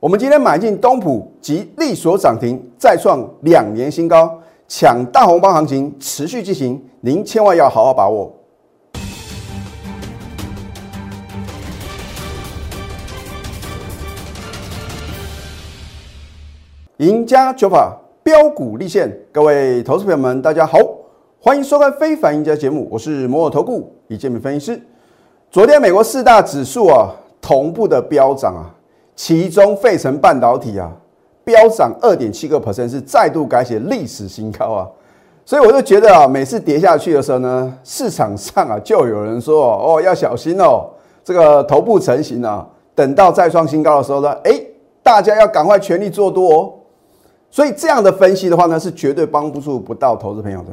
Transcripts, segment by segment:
我们今天买进东普及利所涨停，再创两年新高，抢大红包行情持续进行，您千万要好好把握。赢家九法标股立现，各位投资朋友们，大家好，欢迎收看《非凡赢家》节目，我是摩尔投顾李建明分析师。昨天美国四大指数啊同步的飙涨啊。其中，费城半导体啊，飙涨二点七个 percent，是再度改写历史新高啊！所以我就觉得啊，每次跌下去的时候呢，市场上啊，就有人说哦，要小心哦，这个头部成型啊，等到再创新高的时候呢，哎，大家要赶快全力做多哦。所以这样的分析的话呢，是绝对帮不助不到投资朋友的。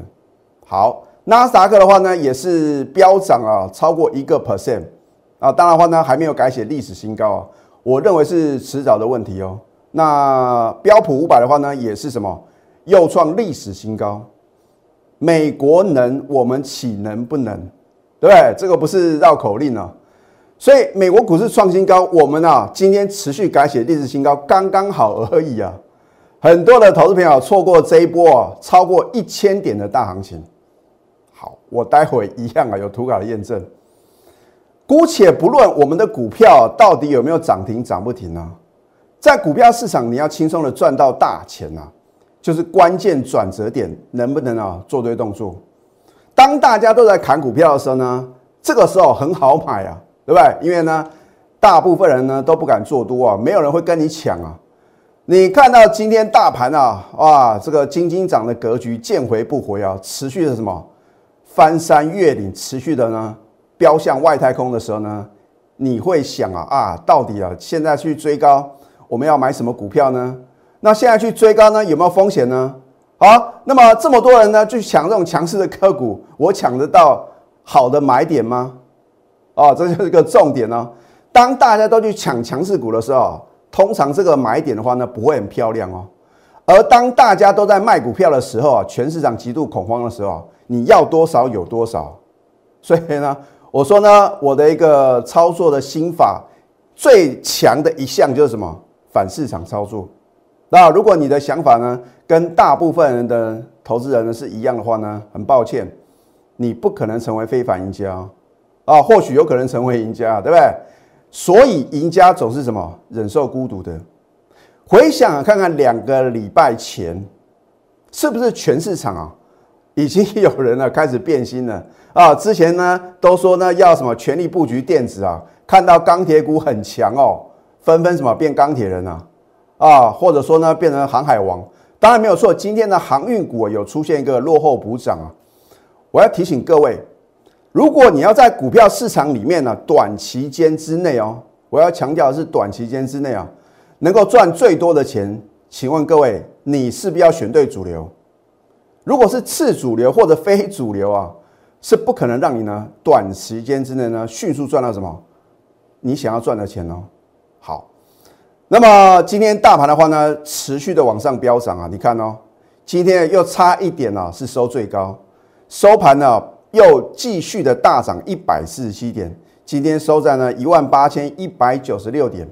好，纳斯达克的话呢，也是飙涨啊，超过一个 percent 啊，当然话呢，还没有改写历史新高啊。我认为是迟早的问题哦。那标普五百的话呢，也是什么又创历史新高。美国能，我们岂能不能？对不对？这个不是绕口令啊。所以美国股市创新高，我们啊今天持续改写历史新高，刚刚好而已啊。很多的投资朋友错过这一波啊，超过一千点的大行情。好，我待会一样啊，有图卡的验证。姑且不论我们的股票到底有没有涨停涨不停呢，在股票市场你要轻松的赚到大钱呐，就是关键转折点能不能啊做对动作。当大家都在砍股票的时候呢，这个时候很好买啊，对不对？因为呢，大部分人呢都不敢做多啊，没有人会跟你抢啊。你看到今天大盘啊，哇，这个金金涨的格局见回不回啊，持续的什么翻山越岭，持续的呢？飙向外太空的时候呢，你会想啊啊，到底啊现在去追高，我们要买什么股票呢？那现在去追高呢，有没有风险呢？好，那么这么多人呢，去抢这种强势的个股，我抢得到好的买点吗？哦，这就是一个重点哦。当大家都去抢强势股的时候，通常这个买点的话呢，不会很漂亮哦。而当大家都在卖股票的时候啊，全市场极度恐慌的时候，你要多少有多少，所以呢。我说呢，我的一个操作的心法最强的一项就是什么？反市场操作。那如果你的想法呢，跟大部分人的投资人呢是一样的话呢，很抱歉，你不可能成为非凡赢家啊。或许有可能成为赢家，对不对？所以赢家总是什么？忍受孤独的。回想看看两个礼拜前，是不是全市场啊，已经有人呢开始变心了？啊，之前呢都说呢要什么全力布局电子啊，看到钢铁股很强哦，纷纷什么变钢铁人啊，啊，或者说呢变成航海王，当然没有错。今天的航运股有出现一个落后补涨啊，我要提醒各位，如果你要在股票市场里面呢，短期间之内哦，我要强调的是短期间之内啊，能够赚最多的钱，请问各位，你是不是要选对主流？如果是次主流或者非主流啊？是不可能让你呢短时间之内呢迅速赚到什么你想要赚的钱哦。好，那么今天大盘的话呢，持续的往上飙涨啊，你看哦，今天又差一点呢是收最高，收盘呢又继续的大涨一百四十七点，今天收在呢一万八千一百九十六点。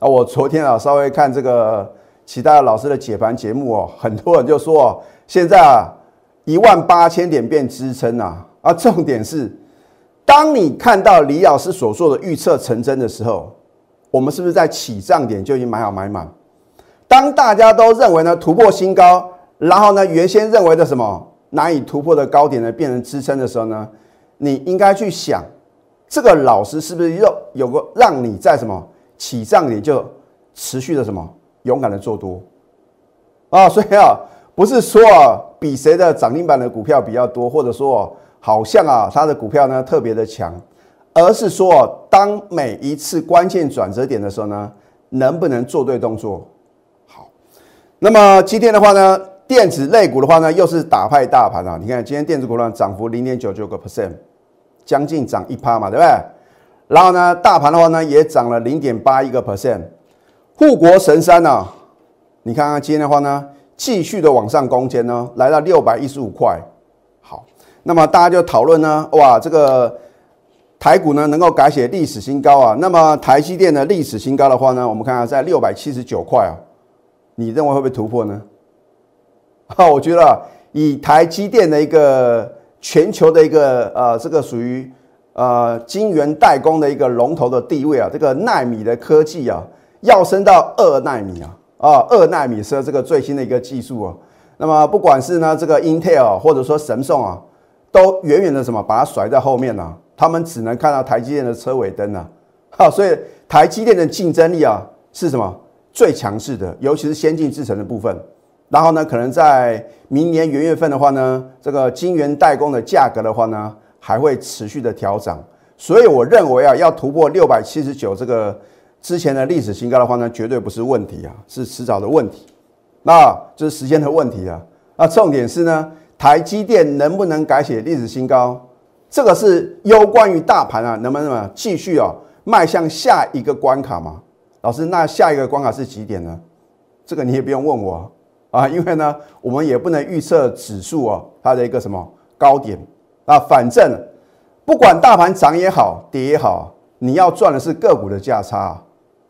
啊，我昨天啊稍微看这个其他老师的解盘节目哦，很多人就说哦，现在啊一万八千点变支撑啊。而重点是，当你看到李老师所说的预测成真的时候，我们是不是在起涨点就已经买好买满？当大家都认为呢突破新高，然后呢原先认为的什么难以突破的高点呢变成支撑的时候呢，你应该去想，这个老师是不是又有个让你在什么起涨点就持续的什么勇敢的做多啊？所以啊，不是说啊比谁的涨停板的股票比较多，或者说。好像啊，它的股票呢特别的强，而是说，当每一次关键转折点的时候呢，能不能做对动作？好，那么今天的话呢，电子类股的话呢，又是打败大盘啊。你看今天电子股呢涨幅零点九九个 percent，将近涨一趴嘛，对不对？然后呢，大盘的话呢也涨了零点八一个 percent，护国神山呢，你看看今天的话呢，继续的往上攻坚呢，来到六百一十五块。好那么大家就讨论呢，哇，这个台股呢能够改写历史新高啊。那么台积电的历史新高的话呢，我们看看在六百七十九块啊，你认为会不会突破呢？啊，我觉得以台积电的一个全球的一个呃这个属于呃晶圆代工的一个龙头的地位啊，这个纳米的科技啊，要升到二纳米啊啊，二纳米是这个最新的一个技术啊。那么不管是呢这个 Intel 或者说神送啊，都远远的什么把它甩在后面呢？他们只能看到台积电的车尾灯啊，好，所以台积电的竞争力啊是什么最强势的？尤其是先进制程的部分。然后呢，可能在明年元月份的话呢，这个晶圆代工的价格的话呢，还会持续的调涨。所以我认为啊，要突破六百七十九这个之前的历史新高的话呢，绝对不是问题啊，是迟早的问题。那就是时间的问题啊。那重点是呢，台积电能不能改写历史新高？这个是攸关于大盘啊，能不能继续啊迈向下一个关卡嘛？老师，那下一个关卡是几点呢？这个你也不用问我啊，因为呢，我们也不能预测指数啊它的一个什么高点啊。反正不管大盘涨也好，跌也好，你要赚的是个股的价差。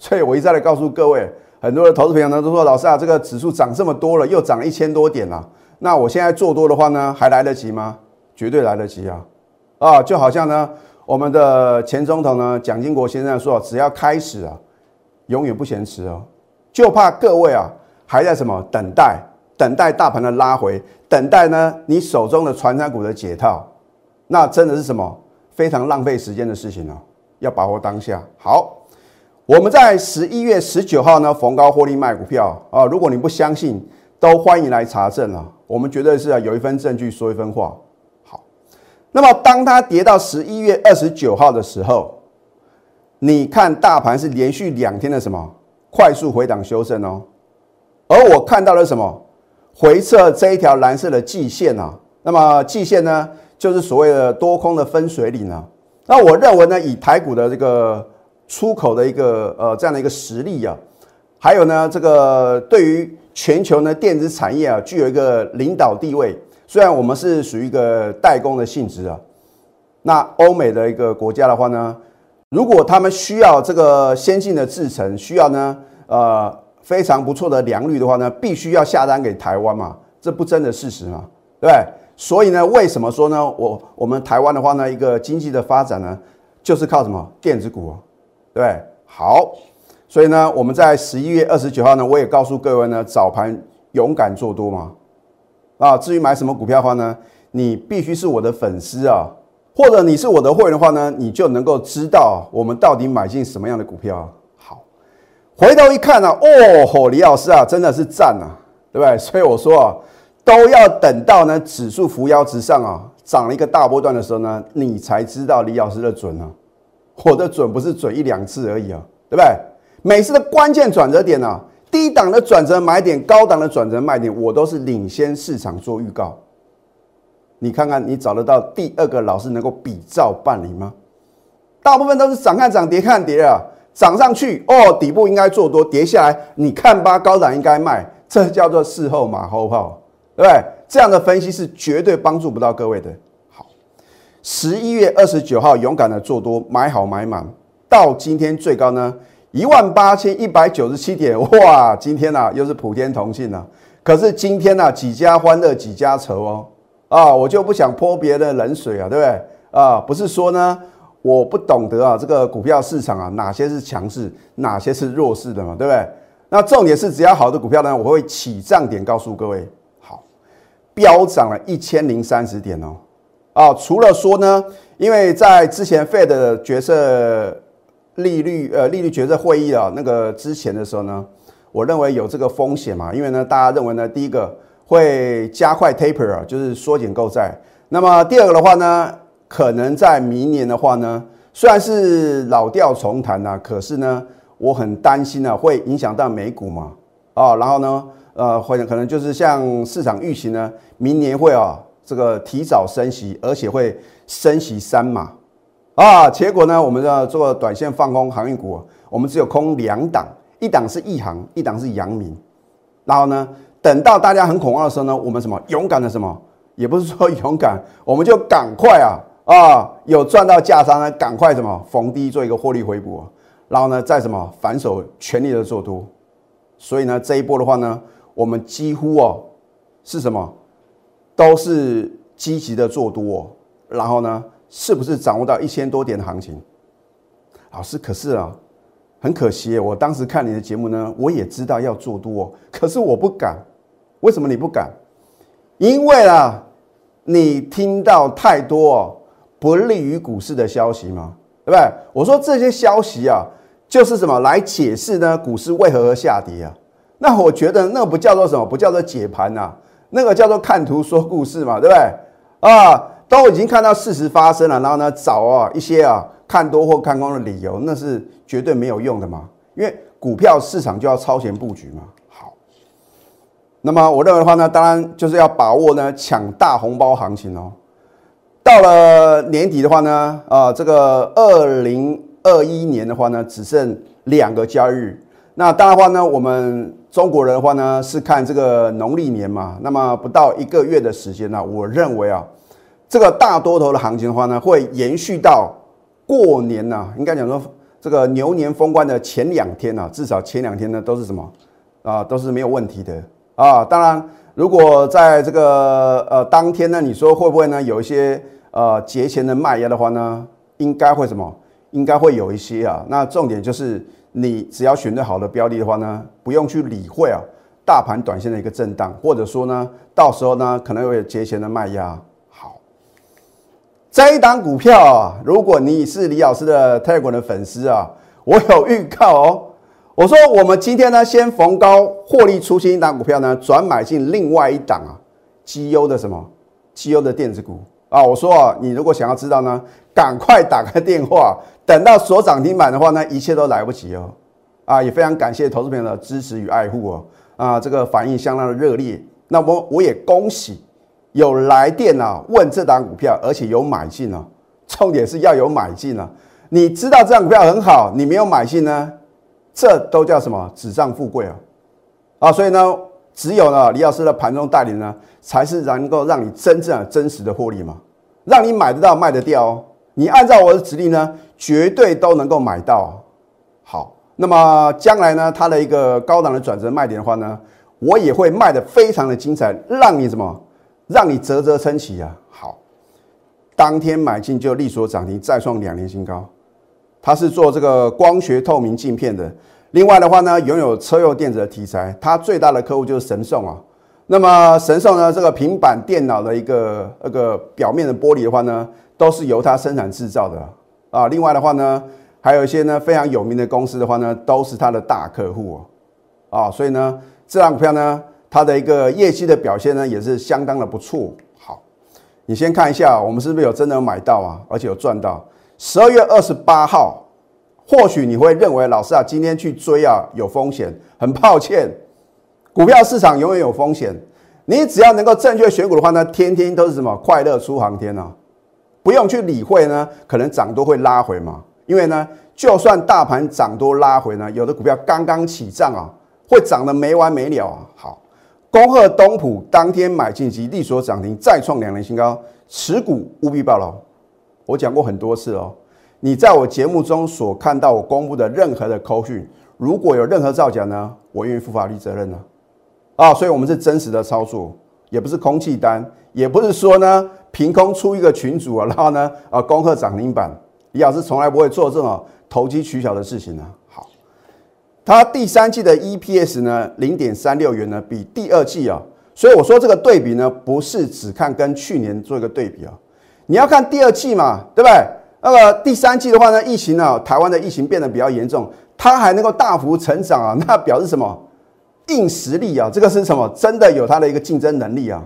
所以我一再的告诉各位，很多的投资朋友呢都说，老师啊，这个指数涨这么多了，又涨一千多点了，那我现在做多的话呢，还来得及吗？绝对来得及啊！啊，就好像呢，我们的前总统呢，蒋经国先生说，只要开始啊，永远不嫌迟哦。就怕各位啊，还在什么等待，等待大盘的拉回，等待呢你手中的传产股的解套，那真的是什么非常浪费时间的事情哦。要把握当下。好，我们在十一月十九号呢，逢高获利卖股票啊。如果你不相信，都欢迎来查证啊。我们绝对是啊，有一份证据说一分话。好那么，当它跌到十一月二十九号的时候，你看大盘是连续两天的什么快速回档修正哦，而我看到了什么回撤这一条蓝色的季线啊，那么季线呢，就是所谓的多空的分水岭啊。那我认为呢，以台股的这个出口的一个呃这样的一个实力啊，还有呢，这个对于全球呢电子产业啊，具有一个领导地位。虽然我们是属于一个代工的性质啊，那欧美的一个国家的话呢，如果他们需要这个先进的制程，需要呢呃非常不错的良率的话呢，必须要下单给台湾嘛，这不争的事实嘛，对不对？所以呢，为什么说呢？我我们台湾的话呢，一个经济的发展呢，就是靠什么电子股，啊对？好，所以呢，我们在十一月二十九号呢，我也告诉各位呢，早盘勇敢做多嘛。啊，至于买什么股票的话呢，你必须是我的粉丝啊，或者你是我的会员的话呢，你就能够知道我们到底买进什么样的股票。好，回头一看呢，哦吼，李老师啊，真的是赞啊，对不对？所以我说啊，都要等到呢指数扶摇直上啊，涨了一个大波段的时候呢，你才知道李老师的准啊。我的准不是准一两次而已啊，对不对？每次的关键转折点呢。低档的转折买点，高档的转折卖点，我都是领先市场做预告。你看看，你找得到第二个老师能够比照办理吗？大部分都是涨看涨，跌看跌啊。涨上去哦，底部应该做多；跌下来，你看吧，高档应该卖。这叫做事后马后炮，对不对？这样的分析是绝对帮助不到各位的。十一月二十九号勇敢的做多，买好买满，到今天最高呢？一万八千一百九十七点，哇！今天呢又是普天同庆了。可是今天呢几家欢乐几家愁哦。啊，我就不想泼别的冷水啊，对不对？啊，不是说呢我不懂得啊这个股票市场啊哪些是强势，哪些是弱势的嘛，对不对？那重点是只要好的股票呢，我会起涨点告诉各位。好，飙涨了一千零三十点哦。啊，除了说呢，因为在之前 Fed 的决策。利率呃，利率决策会议啊，那个之前的时候呢，我认为有这个风险嘛，因为呢，大家认为呢，第一个会加快 taper 啊，就是缩减购债。那么第二个的话呢，可能在明年的话呢，虽然是老调重弹呐，可是呢，我很担心呢，会影响到美股嘛，啊，然后呢，呃，会可能就是像市场预期呢，明年会啊，这个提早升息，而且会升息三码。啊，结果呢？我们要做短线放空航运股，我们只有空两档，一档是亿航，一档是阳明。然后呢，等到大家很恐慌的时候呢，我们什么勇敢的什么，也不是说勇敢，我们就赶快啊啊，有赚到价差呢，赶快什么逢低做一个获利回补，然后呢再什么反手全力的做多。所以呢这一波的话呢，我们几乎哦是什么都是积极的做多，然后呢是不是掌握到一千多点的行情？老师，可是啊，很可惜，我当时看你的节目呢，我也知道要做多，可是我不敢。为什么你不敢？因为啊，你听到太多不利于股市的消息嘛，对不对？我说这些消息啊，就是什么来解释呢？股市为何而下跌啊？那我觉得那不叫做什么？不叫做解盘呐，那个叫做看图说故事嘛，对不对？啊，都已经看到事实发生了，然后呢，找啊一些啊。看多或看空的理由，那是绝对没有用的嘛？因为股票市场就要超前布局嘛。好，那么我认为的话呢，当然就是要把握呢抢大红包行情哦。到了年底的话呢，啊，这个二零二一年的话呢，只剩两个交易日。那当然的话呢，我们中国人的话呢是看这个农历年嘛。那么不到一个月的时间呢，我认为啊，这个大多头的行情的话呢，会延续到。过年呐，应该讲说这个牛年封关的前两天呐，至少前两天呢都是什么啊，都是没有问题的啊。当然，如果在这个呃当天呢，你说会不会呢有一些呃节前的卖压的话呢，应该会什么？应该会有一些啊。那重点就是你只要选对好的标的的话呢，不用去理会啊大盘短线的一个震荡，或者说呢，到时候呢可能有节前的卖压。好这一档股票啊，如果你是李老师的泰国的粉丝啊，我有预告哦。我说我们今天呢，先逢高获利出新一档股票呢，转买进另外一档啊，绩优的什么绩优的电子股啊。我说啊，你如果想要知道呢，赶快打开电话，等到锁涨停板的话呢，一切都来不及哦。啊，也非常感谢投资朋友的支持与爱护哦。啊，这个反应相当的热烈。那么我也恭喜。有来电啊，问这档股票，而且有买进啊，重点是要有买进啊。你知道这档股票很好，你没有买进呢，这都叫什么纸上富贵啊？啊，所以呢，只有呢李老师的盘中带领呢，才是能够让你真正真实的获利嘛，让你买得到卖得掉哦。你按照我的指令呢，绝对都能够买到。好，那么将来呢，它的一个高档的转折卖点的话呢，我也会卖得非常的精彩，让你什么？让你啧啧称奇啊！好，当天买进就力所涨停，再创两年新高。它是做这个光学透明镜片的。另外的话呢，拥有车用电子的题材。它最大的客户就是神送啊。那么神送呢，这个平板电脑的一个那个表面的玻璃的话呢，都是由它生产制造的。啊另外的话呢，还有一些呢非常有名的公司的话呢，都是它的大客户啊。所以呢，这张股票呢。它的一个业绩的表现呢，也是相当的不错。好，你先看一下，我们是不是有真的买到啊？而且有赚到。十二月二十八号，或许你会认为老师啊，今天去追啊有风险。很抱歉，股票市场永远有风险。你只要能够正确选股的话呢，天天都是什么快乐出航天啊，不用去理会呢，可能涨多会拉回嘛。因为呢，就算大盘涨多拉回呢，有的股票刚刚起涨啊，会涨得没完没了啊。好。恭贺东普当天买进及利所涨停，再创两年新高，持股务必报牢。我讲过很多次哦，你在我节目中所看到我公布的任何的口讯，如果有任何造假呢，我愿意负法律责任呢。啊，所以我们是真实的操作，也不是空气单，也不是说呢凭空出一个群主啊，然后呢啊恭贺涨停板。李老师从来不会做这种投机取巧的事情呢。它第三季的 EPS 呢，零点三六元呢，比第二季啊，所以我说这个对比呢，不是只看跟去年做一个对比啊，你要看第二季嘛，对不对？那个第三季的话呢，疫情呢，台湾的疫情变得比较严重，它还能够大幅成长啊，那表示什么？硬实力啊，这个是什么？真的有它的一个竞争能力啊。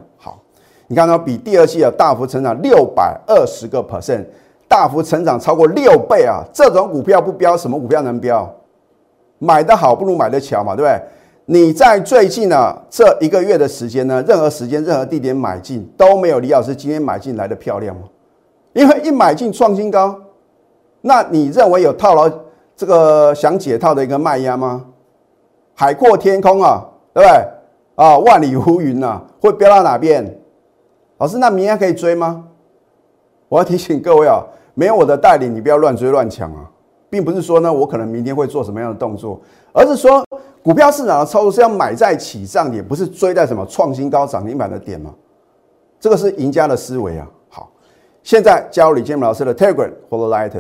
你看到比第二季啊大幅成长六百二十个 percent，大幅成长超过六倍啊，这种股票不标，什么股票能标？买的好不如买的巧嘛，对不对？你在最近呢这一个月的时间呢，任何时间、任何地点买进都没有李老师今天买进来的漂亮吗？因为一买进创新高，那你认为有套牢这个想解套的一个卖压吗？海阔天空啊，对不对？啊，万里无云呐，会飙到哪边？老师，那明天可以追吗？我要提醒各位啊，没有我的带领，你不要乱追乱抢啊，并不是说呢，我可能明天会做什么样的动作，而是说股票市场的操作是要买在起涨点，不是追在什么创新高涨停板的点吗？这个是赢家的思维啊。好，现在加入李建明老师的 Telegram 或者 Light。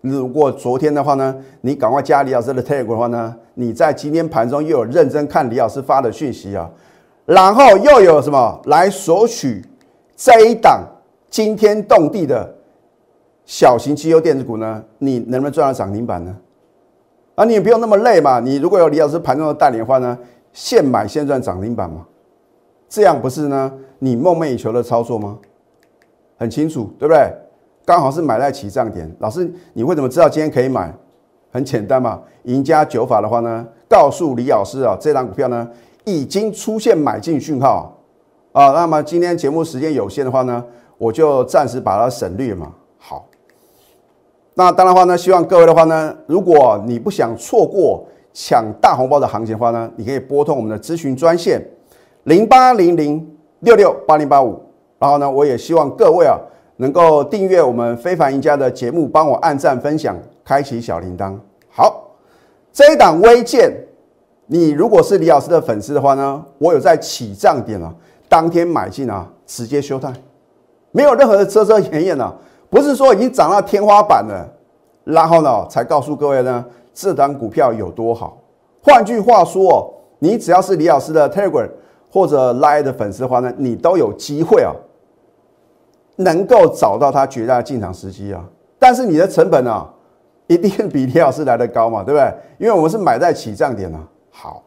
如果昨天的话呢，你赶快加李老师的 Telegram 的话呢，你在今天盘中又有认真看李老师发的讯息啊，然后又有什么来索取这一档惊天动地的小型机油电子股呢？你能不能赚到涨停板呢？啊，你也不用那么累嘛。你如果有李老师盘中的代理的话呢，现买现赚涨停板嘛，这样不是呢？你梦寐以求的操作吗？很清楚，对不对？刚好是买在起涨点，老师，你为什么知道今天可以买？很简单嘛，赢家九法的话呢，告诉李老师啊，这张股票呢已经出现买进讯号啊。那么今天节目时间有限的话呢，我就暂时把它省略嘛。好，那当然话呢，希望各位的话呢，如果你不想错过抢大红包的行情的话呢，你可以拨通我们的咨询专线零八零零六六八零八五。然后呢，我也希望各位啊。能够订阅我们非凡赢家的节目，帮我按赞、分享、开启小铃铛。好，这一档微剑，你如果是李老师的粉丝的话呢，我有在起账点啊，当天买进啊，直接休态，没有任何的遮遮掩掩啊，不是说已经涨到天花板了，然后呢才告诉各位呢，这档股票有多好。换句话说，你只要是李老师的 Telegram 或者 Line 的粉丝的话呢，你都有机会啊。能够找到它绝大的进场时机啊，但是你的成本啊，一定比李老师来的高嘛，对不对？因为我们是买在起涨点啊。好，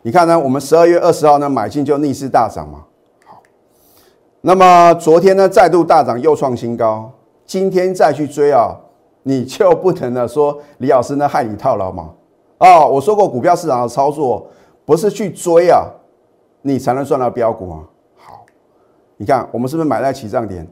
你看呢，我们十二月二十号呢买进就逆势大涨嘛。那么昨天呢再度大涨又创新高，今天再去追啊，你就不能呢说李老师呢害你套牢嘛？啊，我说过股票市场的操作不是去追啊，你才能赚到标股啊。好，你看我们是不是买在起涨点？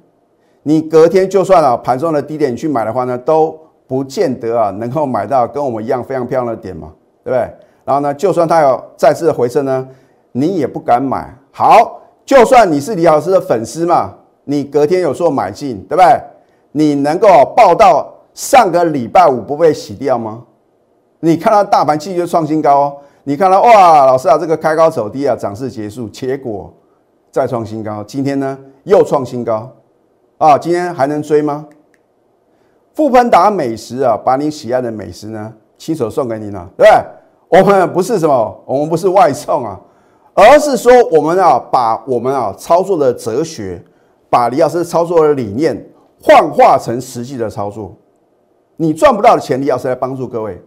你隔天就算啊盘中的低点去买的话呢，都不见得啊能够买到跟我们一样非常漂亮的点嘛，对不对？然后呢，就算它有再次的回升呢，你也不敢买。好，就算你是李老师的粉丝嘛，你隔天有做买进，对不对？你能够报到上个礼拜五不被洗掉吗？你看到大盘继续创新高，你看到哇，老师啊，这个开高走低啊，涨势结束，结果再创新高，今天呢又创新高。啊，今天还能追吗？富喷达美食啊，把你喜爱的美食呢，亲手送给你呢，对不对？我们不是什么，我们不是外送啊，而是说我们啊，把我们啊操作的哲学，把李老师操作的理念幻化成实际的操作。你赚不到的钱，李老师来帮助各位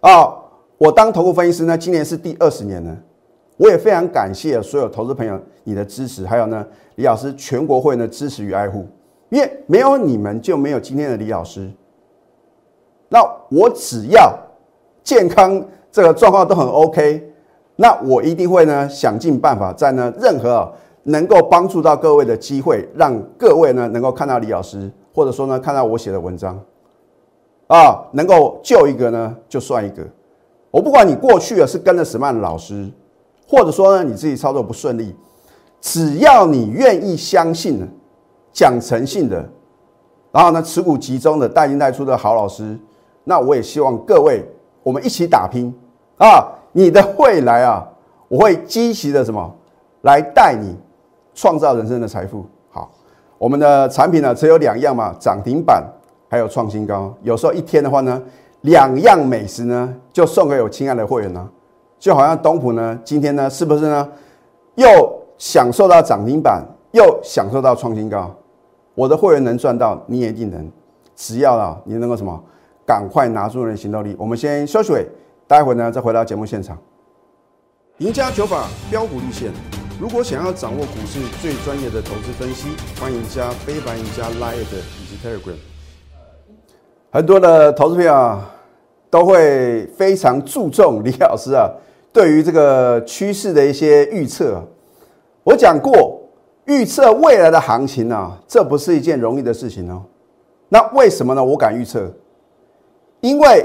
啊。我当投顾分析师呢，今年是第二十年了。我也非常感谢所有投资朋友你的支持，还有呢，李老师全国会员的支持与爱护，因为没有你们就没有今天的李老师。那我只要健康这个状况都很 OK，那我一定会呢想尽办法，在呢任何能够帮助到各位的机会，让各位呢能够看到李老师，或者说呢看到我写的文章，啊，能够救一个呢就算一个。我不管你过去啊是跟着什么样的老师。或者说呢，你自己操作不顺利，只要你愿意相信、讲诚信的，然后呢持股集中的、带进带出的好老师，那我也希望各位我们一起打拼啊！你的未来啊，我会积极的什么来带你创造人生的财富。好，我们的产品呢只有两样嘛，涨停板还有创新高。有时候一天的话呢，两样美食呢就送给我亲爱的会员呢。就好像东普呢，今天呢，是不是呢，又享受到涨停板，又享受到创新高？我的会员能赚到，你也一定能。只要啊，你能够什么，赶快拿出你的行动力。我们先休息，待会呢再回到节目现场。赢家九法标股立线，如果想要掌握股市最专业的投资分析，欢迎加非凡、赢家 Line 以及 Telegram。很多的投资朋友啊，都会非常注重李老师啊。对于这个趋势的一些预测，我讲过，预测未来的行情啊，这不是一件容易的事情哦。那为什么呢？我敢预测，因为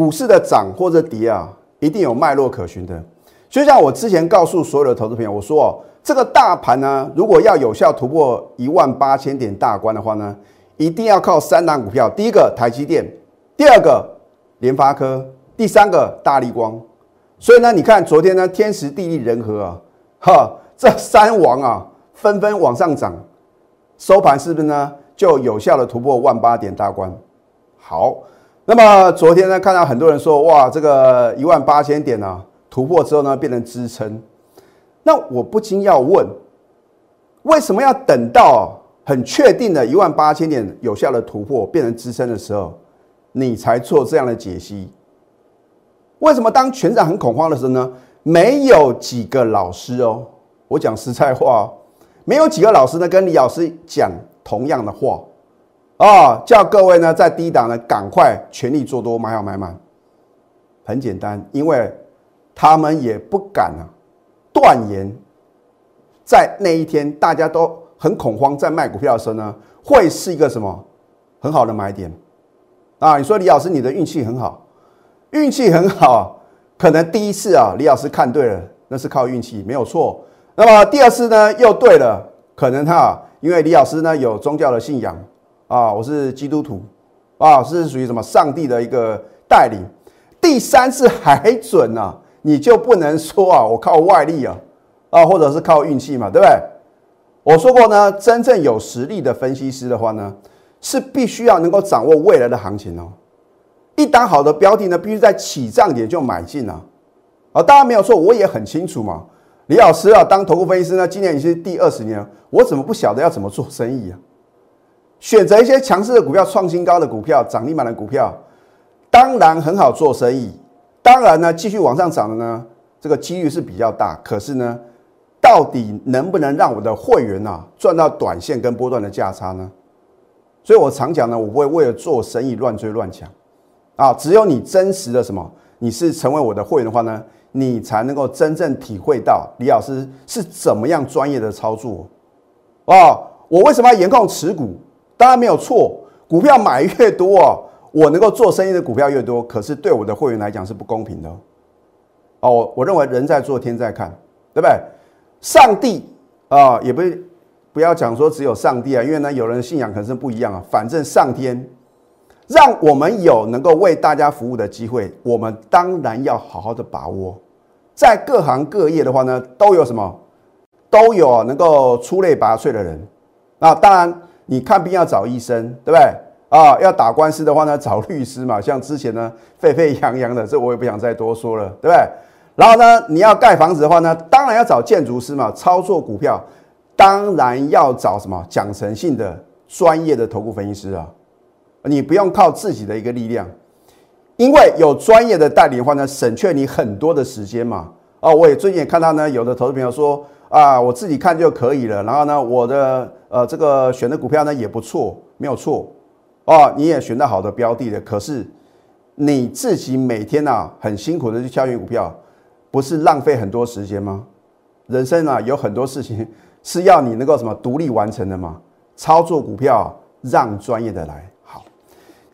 股市的涨或者跌啊，一定有脉络可循的。就像我之前告诉所有的投资朋友，我说哦，这个大盘呢，如果要有效突破一万八千点大关的话呢，一定要靠三档股票，第一个台积电，第二个联发科，第三个大力光。所以呢，你看昨天呢，天时地利人和啊，哈，这三王啊纷纷往上涨，收盘是不是呢就有效的突破万八点大关？好，那么昨天呢，看到很多人说，哇，这个一万八千点呢突破之后呢，变成支撑。那我不禁要问，为什么要等到很确定的一万八千点有效的突破变成支撑的时候，你才做这样的解析？为什么当全场很恐慌的时候呢？没有几个老师哦，我讲实在话，没有几个老师呢跟李老师讲同样的话啊，叫各位呢在低档呢赶快全力做多，买好买满。很简单，因为他们也不敢啊。断言，在那一天大家都很恐慌，在卖股票的时候呢，会是一个什么很好的买点啊？你说李老师，你的运气很好，运气很好，可能第一次啊，李老师看对了，那是靠运气，没有错。那么第二次呢，又对了，可能哈，因为李老师呢有宗教的信仰啊，我是基督徒啊，是属于什么上帝的一个带领。第三次还准啊。你就不能说啊，我靠外力啊，啊，或者是靠运气嘛，对不对？我说过呢，真正有实力的分析师的话呢，是必须要能够掌握未来的行情哦。一档好的标的呢，必须在起涨点就买进啊。啊，当然没有错，我也很清楚嘛。李老师啊，当投顾分析师呢，今年已经是第二十年，我怎么不晓得要怎么做生意啊？选择一些强势的股票、创新高的股票、涨停板的股票，当然很好做生意。当然呢，继续往上涨的呢，这个几率是比较大。可是呢，到底能不能让我的会员啊赚到短线跟波段的价差呢？所以我常讲呢，我不会为了做生意乱追乱抢啊。只有你真实的什么，你是成为我的会员的话呢，你才能够真正体会到李老师是怎么样专业的操作哦。我为什么要严控持股？当然没有错，股票买越多哦。我能够做生意的股票越多，可是对我的会员来讲是不公平的哦。我我认为人在做天在看，对不对？上帝啊，也不不要讲说只有上帝啊，因为呢，有人信仰可能是不一样啊。反正上天让我们有能够为大家服务的机会，我们当然要好好的把握。在各行各业的话呢，都有什么？都有能够出类拔萃的人那。当然，你看病要找医生，对不对？啊，要打官司的话呢，找律师嘛。像之前呢，沸沸扬扬的，这我也不想再多说了，对不对？然后呢，你要盖房子的话呢，当然要找建筑师嘛。操作股票，当然要找什么讲诚信的专业的投顾分析师啊。你不用靠自己的一个力量，因为有专业的代理的话呢，省却你很多的时间嘛。哦，我也最近也看到呢，有的投资朋友说啊，我自己看就可以了。然后呢，我的呃这个选的股票呢也不错，没有错。哦，你也选到好的标的了，可是你自己每天啊很辛苦的去挑选股票，不是浪费很多时间吗？人生啊有很多事情是要你能够什么独立完成的吗？操作股票让专业的来。好，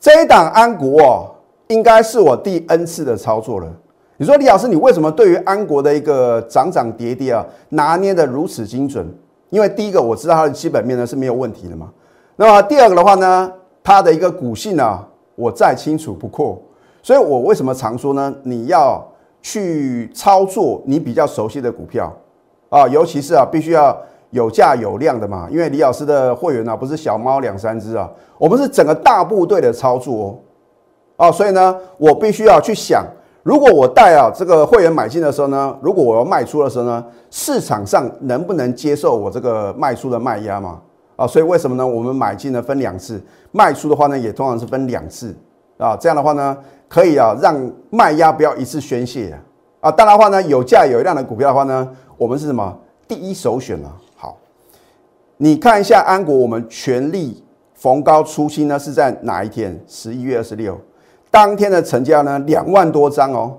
这一档安国应该是我第 N 次的操作了。你说李老师，你为什么对于安国的一个涨涨跌跌啊拿捏的如此精准？因为第一个我知道它的基本面呢是没有问题的嘛。那么第二个的话呢？它的一个股性啊，我再清楚不过，所以我为什么常说呢？你要去操作你比较熟悉的股票啊，尤其是啊，必须要有价有量的嘛。因为李老师的会员呢，不是小猫两三只啊，我们是整个大部队的操作哦。啊，所以呢，我必须要去想，如果我带啊这个会员买进的时候呢，如果我要卖出的时候呢，市场上能不能接受我这个卖出的卖压嘛？啊，所以为什么呢？我们买进呢分两次，卖出的话呢也通常是分两次啊。这样的话呢，可以啊让卖压不要一次宣泄啊。当然的话呢有价有量的股票的话呢，我们是什么第一首选啊？好，你看一下安国，我们全力逢高出清呢是在哪一天？十一月二十六，当天的成交呢两万多张哦。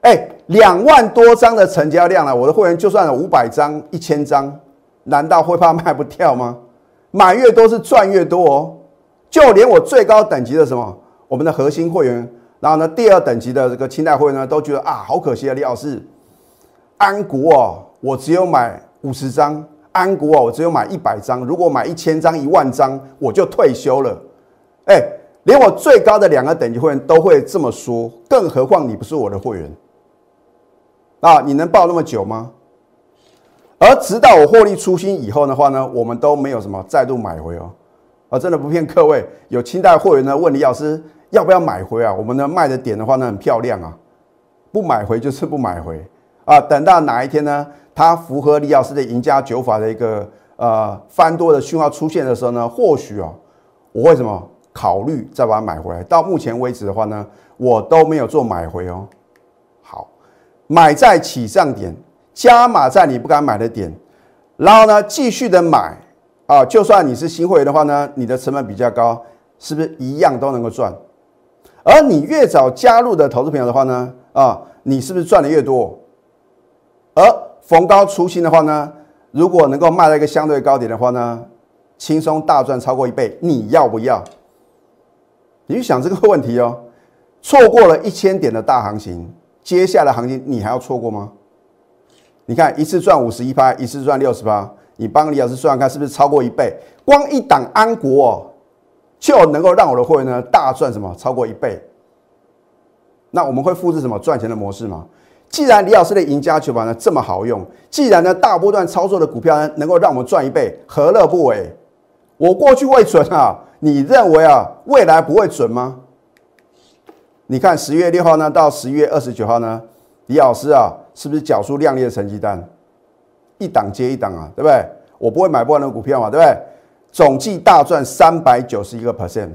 哎，两万多张的成交量了，我的会员就算有五百张、一千张，难道会怕卖不掉吗？买越多是赚越多哦，就连我最高等级的什么，我们的核心会员，然后呢，第二等级的这个清代会员呢，都觉得啊，好可惜啊，李老师，安国哦，我只有买五十张，安国哦，我只有买一百张，如果买一千张、一万张，我就退休了。哎，连我最高的两个等级会员都会这么说，更何况你不是我的会员啊？你能抱那么久吗？而直到我获利出新以后的话呢，我们都没有什么再度买回哦。啊，真的不骗各位，有清代会员呢问李老师要不要买回啊？我们呢卖的点的话呢很漂亮啊，不买回就是不买回啊。等到哪一天呢，它符合李老师的赢家九法的一个呃翻多的讯号出现的时候呢，或许哦，我会什么考虑再把它买回来。到目前为止的话呢，我都没有做买回哦。好，买在起上点，加码在你不敢买的点，然后呢继续的买。啊，就算你是新会员的话呢，你的成本比较高，是不是一样都能够赚？而你越早加入的投资朋友的话呢，啊，你是不是赚的越多？而逢高出新的话呢，如果能够卖到一个相对高点的话呢，轻松大赚超过一倍，你要不要？你去想这个问题哦。错过了一千点的大行情，接下来行情你还要错过吗？你看一次赚五十一趴，一次赚六十八。你帮李老师算算看，是不是超过一倍？光一档安国就能够让我的会员呢大赚什么？超过一倍。那我们会复制什么赚钱的模式吗？既然李老师的赢家球盘呢这么好用，既然呢大波段操作的股票呢能够让我们赚一倍，何乐不为？我过去未准啊，你认为啊未来不会准吗？你看十月六号呢到十月二十九号呢，李老师啊是不是缴出亮丽的成绩单？一档接一档啊，对不对？我不会买不完的股票嘛，对不对？总计大赚三百九十一个 percent。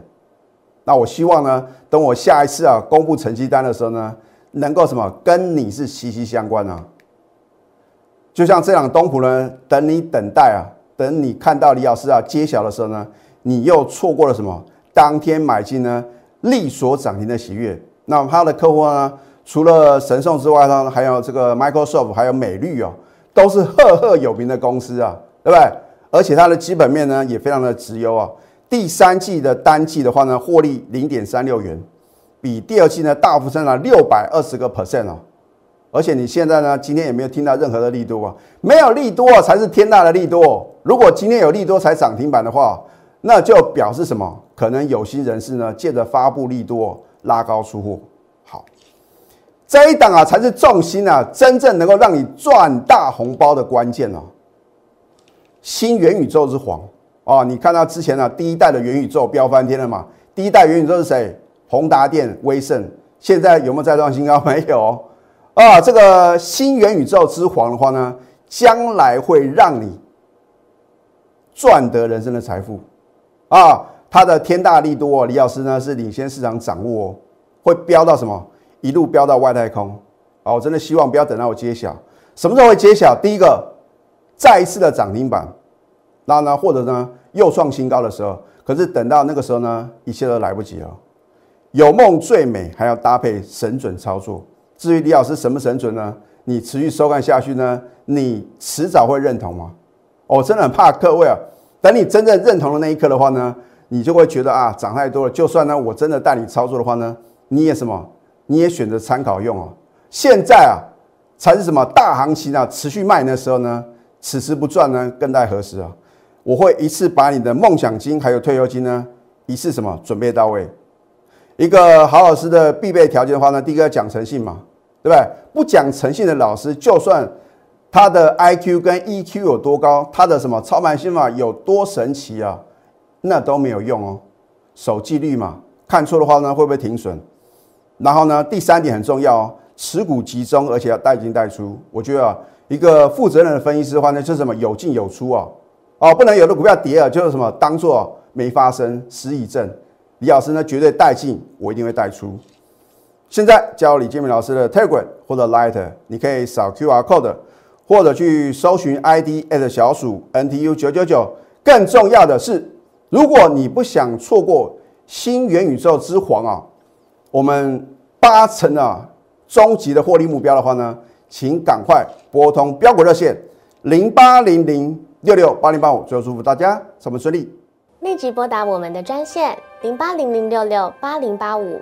那我希望呢，等我下一次啊公布成绩单的时候呢，能够什么跟你是息息相关啊。就像这档东普呢，等你等待啊，等你看到李老师啊揭晓的时候呢，你又错过了什么？当天买进呢，利所涨停的喜悦。那他的客户呢，除了神送之外呢，还有这个 Microsoft，还有美绿哦。都是赫赫有名的公司啊，对不对？而且它的基本面呢也非常的直优啊。第三季的单季的话呢，获利零点三六元，比第二季呢大幅增长六百二十个 percent 哦。而且你现在呢，今天也没有听到任何的利多啊，没有利多才是天大的利多。如果今天有利多才涨停板的话，那就表示什么？可能有心人士呢借着发布利多拉高出货。好这一档啊，才是重心啊，真正能够让你赚大红包的关键哦。新元宇宙之皇哦，你看到之前呢，第一代的元宇宙飙翻天了嘛？第一代元宇宙是谁？宏达电、威盛，现在有没有再创新高？没有啊。这个新元宇宙之皇的话呢，将来会让你赚得人生的财富啊。它的天大力多，李老师呢是领先市场掌握哦，会飙到什么？一路飙到外太空，啊！我真的希望不要等到我揭晓，什么时候会揭晓？第一个，再一次的涨停板，然后呢，或者呢又创新高的时候，可是等到那个时候呢，一切都来不及了。有梦最美，还要搭配神准操作。至于李老师什么神准呢？你持续收看下去呢，你迟早会认同吗？我真的很怕各位啊，等你真正认同的那一刻的话呢，你就会觉得啊，涨太多了。就算呢，我真的带你操作的话呢，你也什么？你也选择参考用哦。现在啊，才是什么大行情啊，持续卖的时候呢？此时不赚呢，更待何时啊？我会一次把你的梦想金还有退休金呢，一次什么准备到位。一个好老师的必备条件的话呢，第一个讲诚信嘛，对不对？不讲诚信的老师，就算他的 IQ 跟 EQ 有多高，他的什么操盘心法有多神奇啊，那都没有用哦。守纪律嘛，看错的话呢，会不会停损？然后呢，第三点很重要哦，持股集中，而且要带进带出。我觉得啊，一个负责任的分析师的话呢，就是什么有进有出啊，哦，不能有的股票跌了，就是什么当做没发生，失忆症。李老师呢，绝对带进，我一定会带出。现在教李建明老师的 Telegram 或者 Light，你可以扫 QR Code，或者去搜寻 ID at 小鼠 NTU 九九九。更重要的是，如果你不想错过新元宇宙之皇啊，我们。八成啊，终极的获利目标的话呢，请赶快拨通标股热线零八零零六六八零八五，最后祝福大家上班顺利。立即拨打我们的专线零八零零六六八零八五